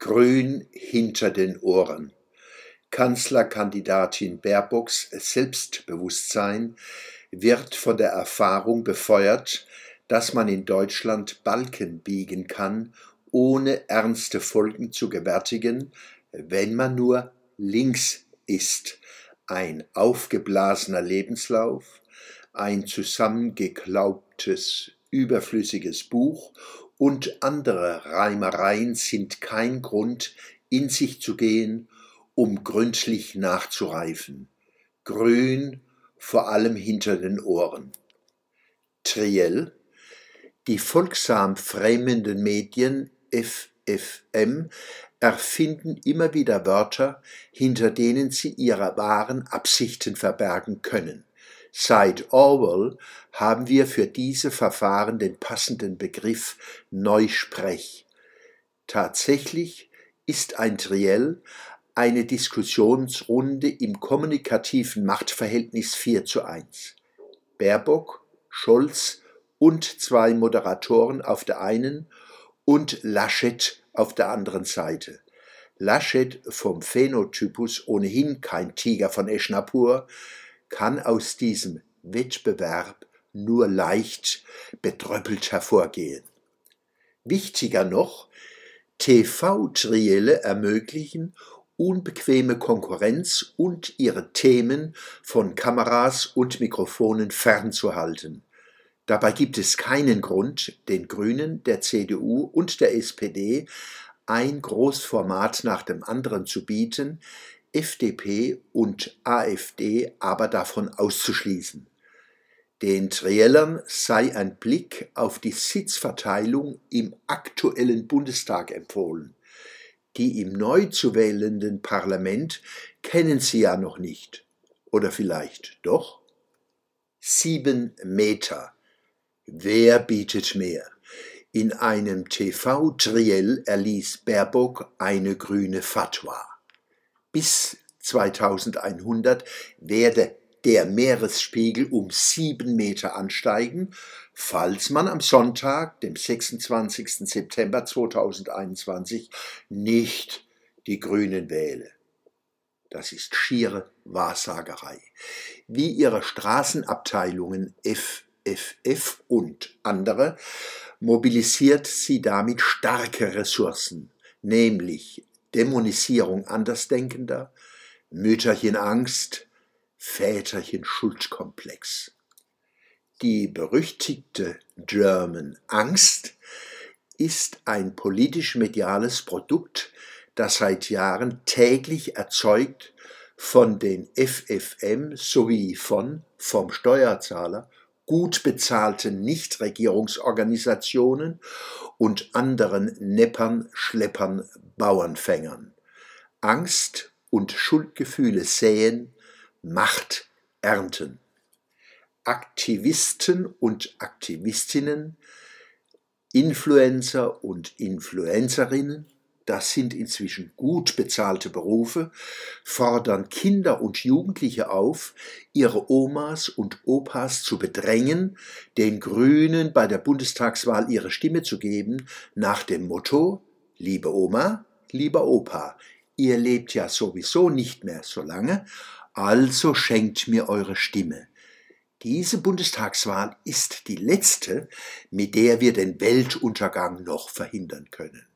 Grün hinter den Ohren. Kanzlerkandidatin Baerbocks Selbstbewusstsein wird von der Erfahrung befeuert, dass man in Deutschland Balken biegen kann, ohne ernste Folgen zu gewärtigen, wenn man nur links ist. Ein aufgeblasener Lebenslauf, ein zusammengeklaubtes, überflüssiges Buch und andere Reimereien sind kein Grund, in sich zu gehen, um gründlich nachzureifen. Grün vor allem hinter den Ohren. Triell, die folgsam fremenden Medien FFM erfinden immer wieder Wörter, hinter denen sie ihre wahren Absichten verbergen können. Seit Orwell haben wir für diese Verfahren den passenden Begriff Neusprech. Tatsächlich ist ein Triell eine Diskussionsrunde im kommunikativen Machtverhältnis 4 zu 1. Baerbock, Scholz und zwei Moderatoren auf der einen und Laschet auf der anderen Seite. Laschet vom Phänotypus ohnehin kein Tiger von Eschnapur, kann aus diesem Wettbewerb nur leicht betröppelt hervorgehen. Wichtiger noch, TV-Trielle ermöglichen unbequeme Konkurrenz und ihre Themen von Kameras und Mikrofonen fernzuhalten. Dabei gibt es keinen Grund, den Grünen, der CDU und der SPD ein Großformat nach dem anderen zu bieten, FDP und AfD aber davon auszuschließen. Den Triellern sei ein Blick auf die Sitzverteilung im aktuellen Bundestag empfohlen. Die im neu zu wählenden Parlament kennen sie ja noch nicht. Oder vielleicht doch? Sieben Meter. Wer bietet mehr? In einem TV-Triell erließ Baerbock eine grüne Fatwa bis 2100 werde der Meeresspiegel um sieben Meter ansteigen, falls man am Sonntag, dem 26. September 2021, nicht die Grünen wähle. Das ist schiere Wahrsagerei. Wie ihre Straßenabteilungen FFF und andere mobilisiert sie damit starke Ressourcen, nämlich Dämonisierung Andersdenkender, Mütterchen Angst, Väterchen Schuldkomplex. Die berüchtigte German Angst ist ein politisch-mediales Produkt, das seit Jahren täglich erzeugt von den FFM sowie von vom Steuerzahler gut bezahlten Nichtregierungsorganisationen und anderen Neppern, Schleppern, Bauernfängern. Angst und Schuldgefühle säen, Macht ernten. Aktivisten und Aktivistinnen, Influencer und Influencerinnen, das sind inzwischen gut bezahlte Berufe, fordern Kinder und Jugendliche auf, ihre Omas und Opas zu bedrängen, den Grünen bei der Bundestagswahl ihre Stimme zu geben, nach dem Motto Liebe Oma, lieber Opa, ihr lebt ja sowieso nicht mehr so lange, also schenkt mir eure Stimme. Diese Bundestagswahl ist die letzte, mit der wir den Weltuntergang noch verhindern können.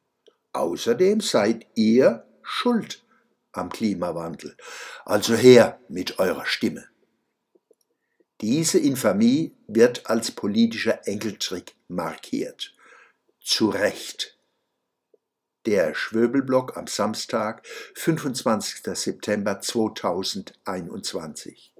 Außerdem seid ihr schuld am Klimawandel. Also her mit eurer Stimme. Diese Infamie wird als politischer Enkeltrick markiert. Zu Recht. Der Schwöbelblock am Samstag, 25. September 2021.